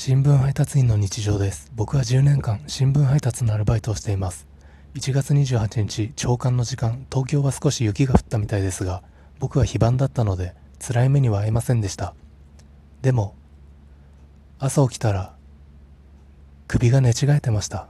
新聞配達員の日常です。僕は10年間新聞配達のアルバイトをしています。1月28日、朝刊の時間、東京は少し雪が降ったみたいですが、僕は非番だったので、辛い目には遭いませんでした。でも、朝起きたら、首が寝違えてました。